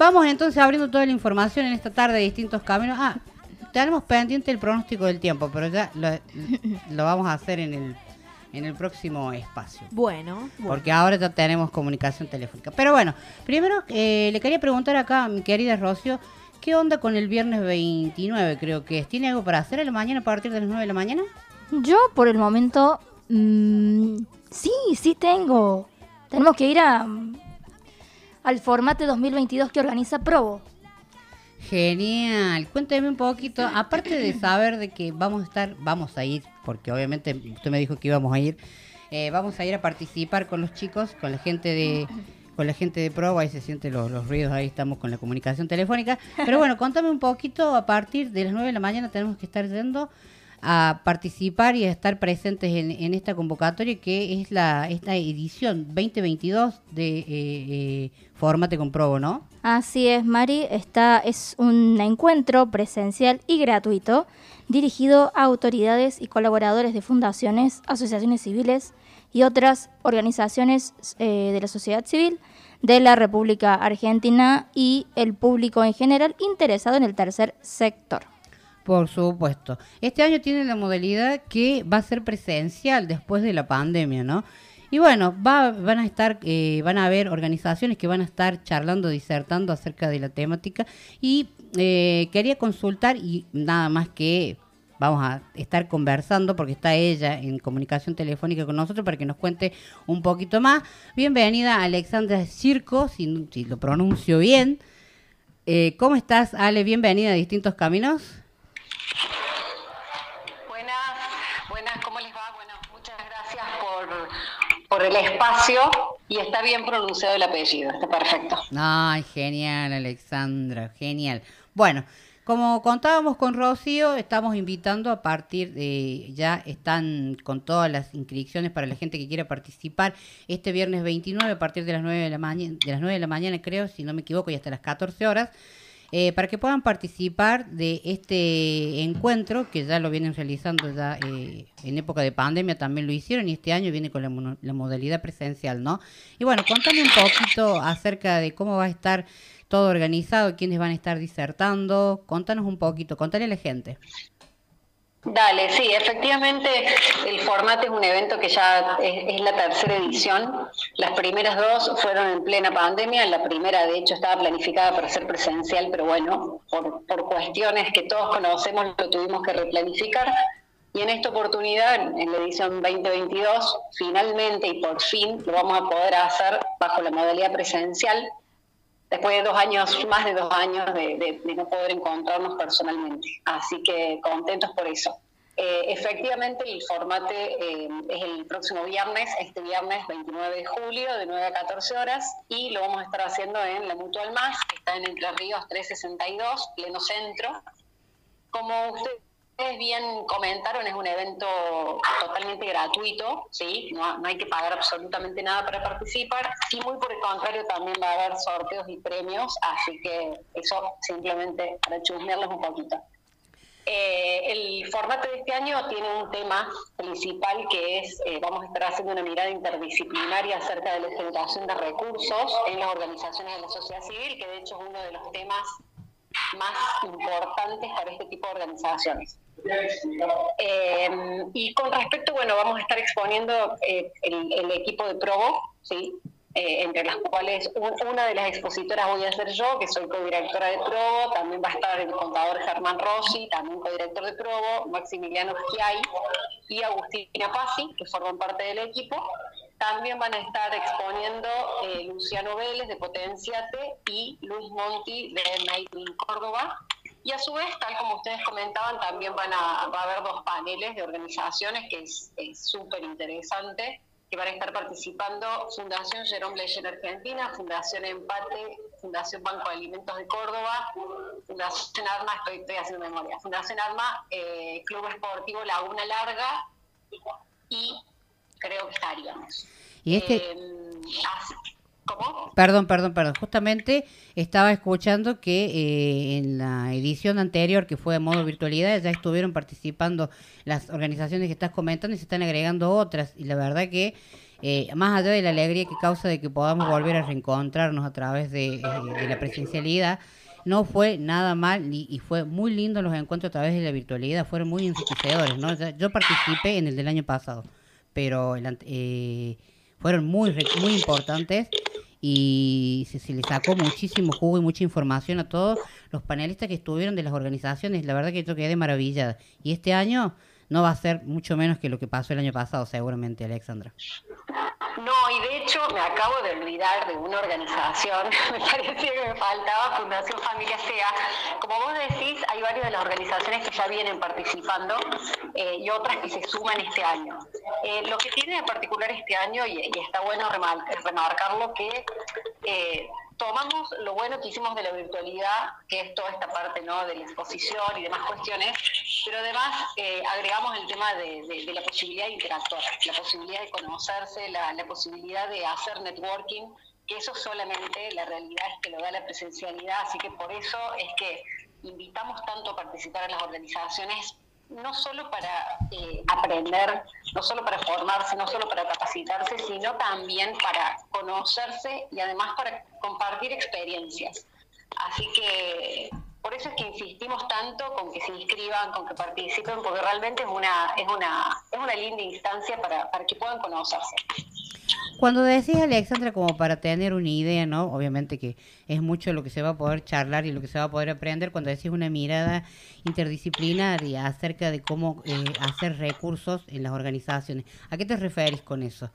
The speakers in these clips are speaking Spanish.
Vamos entonces abriendo toda la información en esta tarde de distintos caminos. Ah, tenemos pendiente el pronóstico del tiempo, pero ya lo, lo vamos a hacer en el, en el próximo espacio. Bueno, bueno. Porque ahora ya tenemos comunicación telefónica. Pero bueno, primero eh, le quería preguntar acá a mi querida Rocio, ¿qué onda con el viernes 29 creo que es? ¿Tiene algo para hacer a la mañana a partir de las 9 de la mañana? Yo por el momento, mm, sí, sí tengo. Tenemos que ir a, al formato 2022 que organiza Provo. Genial, cuénteme un poquito, aparte de saber de que vamos a estar, vamos a ir, porque obviamente usted me dijo que íbamos a ir, eh, vamos a ir a participar con los chicos, con la gente de con la gente de Provo, ahí se sienten los, los ruidos, ahí estamos con la comunicación telefónica, pero bueno, contame un poquito, a partir de las 9 de la mañana tenemos que estar yendo a participar y a estar presentes en, esta convocatoria que es la esta edición 2022 de eh, eh, Formate con Provo, ¿no? Así es, Mari. Esta es un encuentro presencial y gratuito dirigido a autoridades y colaboradores de fundaciones, asociaciones civiles y otras organizaciones eh, de la sociedad civil de la República Argentina y el público en general interesado en el tercer sector. Por supuesto. Este año tiene la modalidad que va a ser presencial después de la pandemia, ¿no? Y bueno, va, van a estar, eh, van a haber organizaciones que van a estar charlando, disertando acerca de la temática. Y eh, quería consultar, y nada más que vamos a estar conversando, porque está ella en comunicación telefónica con nosotros para que nos cuente un poquito más. Bienvenida Alexandra Circo, si, lo pronuncio bien. Eh, ¿Cómo estás, Ale? Bienvenida a Distintos Caminos. Buenas, buenas, ¿cómo les va? Bueno, muchas gracias por, por el espacio y está bien pronunciado el apellido, está perfecto. Ay, genial, Alexandra, genial. Bueno, como contábamos con Rocío, estamos invitando a partir de, ya están con todas las inscripciones para la gente que quiera participar este viernes 29 a partir de las 9 de la, mañana, de las 9 de la mañana, creo, si no me equivoco, y hasta las 14 horas. Eh, para que puedan participar de este encuentro, que ya lo vienen realizando ya eh, en época de pandemia, también lo hicieron, y este año viene con la, la modalidad presencial, ¿no? Y bueno, contame un poquito acerca de cómo va a estar todo organizado, quiénes van a estar disertando, contanos un poquito, contale a la gente. Dale, sí, efectivamente el formato es un evento que ya es, la tercera edición. Las primeras dos fueron en plena pandemia, la primera de hecho estaba planificada para ser presencial, pero bueno, por, por cuestiones que todos conocemos lo tuvimos que replanificar. Y en esta oportunidad, en en la edición 2022, finalmente y por fin lo vamos a poder hacer bajo la modalidad presencial, después de dos años, más de dos años de, de- de no poder encontrarnos personalmente. Así que contentos por eso. Eh, efectivamente, el formato eh, es el próximo viernes, este viernes 29 de julio, de 9 a 14 horas, y lo vamos a estar haciendo en la Mutual Más, que está en Entre Ríos 362, pleno centro. Como ustedes bien comentaron, es un evento totalmente gratuito, ¿sí? No, no hay que pagar absolutamente nada para participar y muy por el contrario también va a haber sorteos y premios, así que eso simplemente para chusmearlos un poquito. Eh, el formato de este año tiene un tema principal que es, eh, vamos a estar haciendo una mirada interdisciplinaria acerca de la generación de recursos en las organizaciones de la sociedad civil, que de hecho es uno de los temas más importantes para este tipo de organizaciones. Eh, y con respecto, bueno, vamos a estar exponiendo eh, el, equipo de Provo, ¿sí? Eh, entre las cuales un- una de las expositoras voy a ser yo, que soy codirectora de Provo, también va a estar el contador Germán Rossi, también codirector de Provo, Maximiliano Schiai y Agustina Pazzi, que forman parte del equipo. También van a estar exponiendo eh, Luciano Vélez de Potenciate y Luis Monti de Made Córdoba. Y a su vez, tal como ustedes comentaban, también van a, va a haber dos paneles de organizaciones que es súper interesante, que van a estar participando Fundación Jerome Leyen Argentina, Fundación Empate, Fundación Banco de Alimentos de Córdoba, Fundación Arma, estoy, estoy haciendo memoria, Fundación Arma, eh, Club Esportivo Laguna Larga y creo que estaríamos. Y este, Eh, así- ¿Cómo? Perdón, perdón, perdón. Justamente estaba escuchando que eh, en la edición anterior, que fue de modo virtualidad, ya estuvieron participando las organizaciones que estás comentando y se están agregando otras. Y la verdad que eh, más allá de la alegría que causa de que podamos volver a reencontrarnos a través de, eh, la presencialidad, no fue nada mal y, fue muy lindo los encuentros a través de la virtualidad, fueron muy enriquecedores. ¿no? Yo participé en el del año pasado, pero eh, fueron muy, muy importantes y se, se, le sacó muchísimo jugo y mucha información a todos los panelistas que estuvieron de las organizaciones. La verdad que yo quedé maravillada. Y este año no va a ser mucho menos que lo que pasó el año pasado, seguramente, Alexandra. No, y de hecho me acabo de olvidar de una organización, me parecía que me faltaba Fundación Familia SEA. Como vos decís, hay varias de las organizaciones que ya vienen participando eh, y otras que se suman este año. Eh, lo que tiene de particular este año, y, está bueno remarcarlo, que eh, tomamos lo bueno que hicimos de la virtualidad, que es toda esta parte ¿no? de la exposición y demás cuestiones, pero además eh, agregamos el tema de, la posibilidad de interactuar, la posibilidad de conocerse, la, la posibilidad de hacer networking, que eso solamente la realidad es que lo da la presencialidad, así que por eso es que invitamos tanto a participar en las organizaciones no solo para eh, aprender, no solo para formarse, no solo para capacitarse, sino también para conocerse y además para compartir experiencias. Así que por eso es que insistimos tanto con que se inscriban, con que participen, porque realmente es una, es una, es una linda instancia para, para que puedan conocerse. Cuando decís, Alexandra, como para tener una idea, ¿no? Obviamente que es mucho lo que se va a poder charlar y lo que se va a poder aprender cuando decís una mirada interdisciplinaria acerca de cómo eh, hacer recursos en las organizaciones. ¿A qué te referís con eso?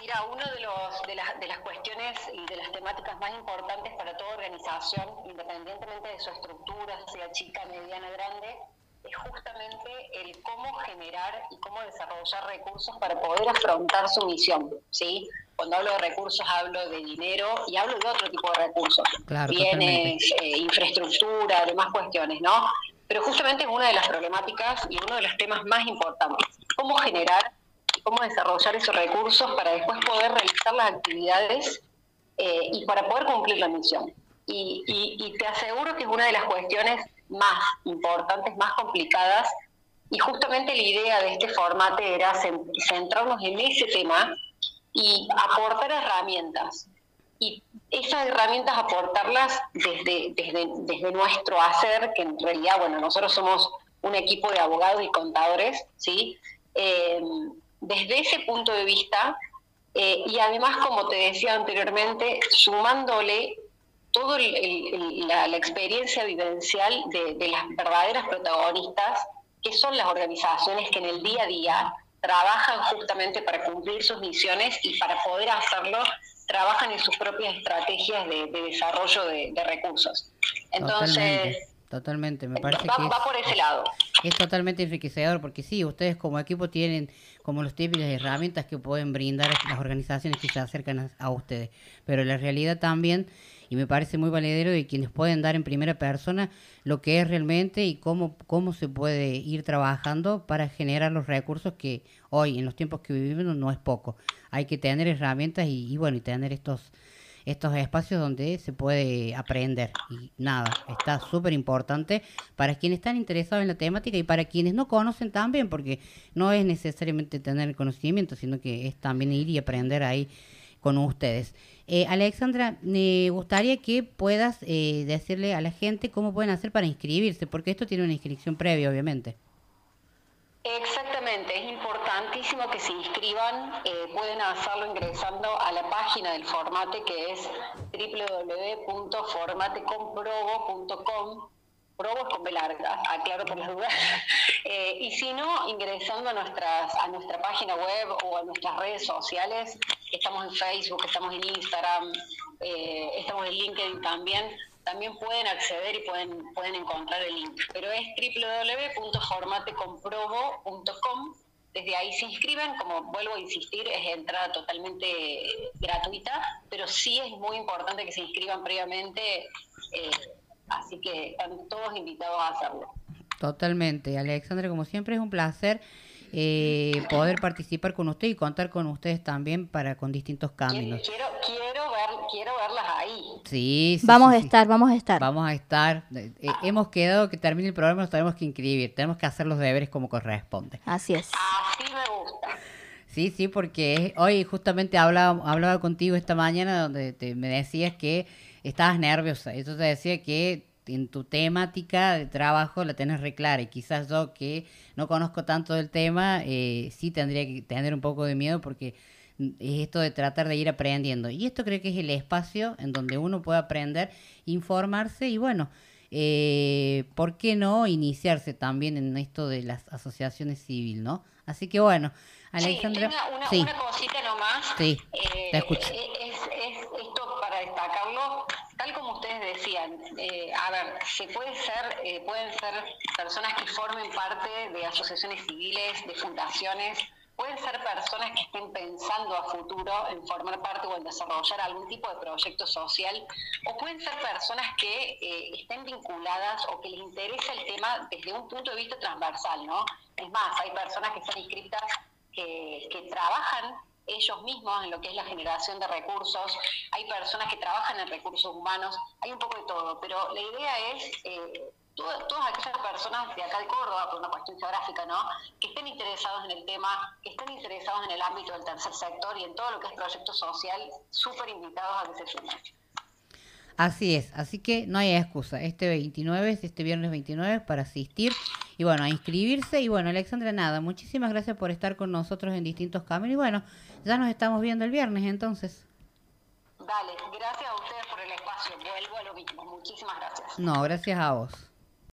Mira, una de, de, las, de las cuestiones y de las temáticas más importantes para toda organización, independientemente de su estructura, sea chica, mediana, grande, es justamente el cómo generar y cómo desarrollar recursos para poder afrontar su misión, ¿sí? Cuando hablo de recursos hablo de dinero y hablo de otro tipo de recursos, bienes, eh, infraestructura, demás cuestiones, ¿no? Pero justamente es una de las problemáticas y uno de los temas más importantes, cómo generar y cómo desarrollar esos recursos para después poder realizar las actividades eh, y para poder cumplir la misión. Y, y te aseguro que es una de las cuestiones más importantes, más complicadas. Y justamente la idea de este formato era centrarnos en ese tema y aportar herramientas. Y esas herramientas aportarlas desde, desde, nuestro hacer, que en realidad, bueno, nosotros somos un equipo de abogados y contadores, ¿sí? Eh, desde ese punto de vista, eh, y además, como te decía anteriormente, sumándole toda la, experiencia vivencial de, las verdaderas protagonistas, que son las organizaciones que en el día a día trabajan justamente para cumplir sus misiones y para poder hacerlo, trabajan en sus propias estrategias de, desarrollo de, recursos. Entonces... Totalmente, me parece va, que va por ese lado. Es totalmente enriquecedor porque sí, ustedes como equipo tienen como los tipos de herramientas que pueden brindar las organizaciones que se acercan a ustedes, pero la realidad también y me parece muy valedero de quienes pueden dar en primera persona lo que es realmente y cómo, cómo se puede ir trabajando para generar los recursos que hoy, en los tiempos que vivimos, no es poco. Hay que tener herramientas y, bueno, y tener estos estos espacios donde se puede aprender. Y nada, está súper importante para quienes están interesados en la temática y para quienes no conocen también, porque no es necesariamente tener conocimiento, sino que es también ir y aprender ahí con ustedes. Eh, Alexandra, me gustaría que puedas eh, decirle a la gente cómo pueden hacer para inscribirse, porque esto tiene una inscripción previa, obviamente. Exactamente, es importantísimo que se inscriban, eh, pueden hacerlo ingresando a la página del Formate que es www.formatecomprobo.com Probo es con B larga, aclaro por las dudas. Eh, y si no, ingresando a, nuestras, a nuestra página web o a nuestras redes sociales, estamos en Facebook, estamos en Instagram, eh, estamos en LinkedIn también, también pueden acceder y pueden, pueden encontrar el link. Pero es www.formatecomprobo.com. Desde ahí se inscriben, como vuelvo a insistir, es entrada totalmente gratuita, pero sí es muy importante que se inscriban previamente. Eh, Así que están todos invitados a hacerlo. Totalmente. Alexandra, como siempre, es un placer eh, poder participar con usted y contar con ustedes también para con distintos caminos. Quiero, quiero, ahí. Sí, vamos a estar, vamos a estar. Vamos a estar. Eh, eh, hemos quedado que termine el programa, nos tenemos que inscribir, tenemos que hacer los deberes como corresponde. Así es. Así me gusta. Sí, sí, porque hoy justamente hablaba, hablaba contigo esta mañana donde te, me decías que estabas nerviosa. Eso te decía que en tu temática de trabajo la tenés re clara y quizás yo que no conozco tanto del tema, eh, sí tendría que tener un poco de miedo porque es esto de tratar de ir aprendiendo. Y esto creo que es el espacio en donde uno puede aprender, informarse y bueno, eh, ¿por qué no iniciarse también en esto de las asociaciones civiles, no? Así que bueno, Alexandra... Sí, una, cosita nomás. Sí, te eh, escucho. Es, esto para destacarlo, tal como ustedes decían, eh, a ver, se puede ser, eh, pueden ser personas que formen parte de asociaciones civiles, de fundaciones, pueden ser personas que estén pensando a futuro en formar parte o en desarrollar algún tipo de proyecto social, o pueden ser personas que eh, estén vinculadas o que les interesa el tema desde un punto de vista transversal, ¿no? Es más, hay personas que están inscritas que, trabajan ellos mismos en lo que es la generación de recursos, hay personas que trabajan en recursos humanos, hay un poco de todo, pero la idea es eh, todas, aquellas personas de acá de Córdoba, por una cuestión geográfica, ¿no? que estén interesados en el tema, que estén interesados en el ámbito del tercer sector y en todo lo que es proyecto social, súper invitados a que se sumen. Así es, así que no hay excusa. Este 29 este viernes 29 para asistir y bueno, a inscribirse. Y bueno, Alexandra, nada, muchísimas gracias por estar con nosotros en distintos caminos. Y bueno, ya nos estamos viendo el viernes entonces. Dale, gracias a ustedes por el espacio. Vuelvo a lo mismo. Muchísimas gracias. No, gracias a vos.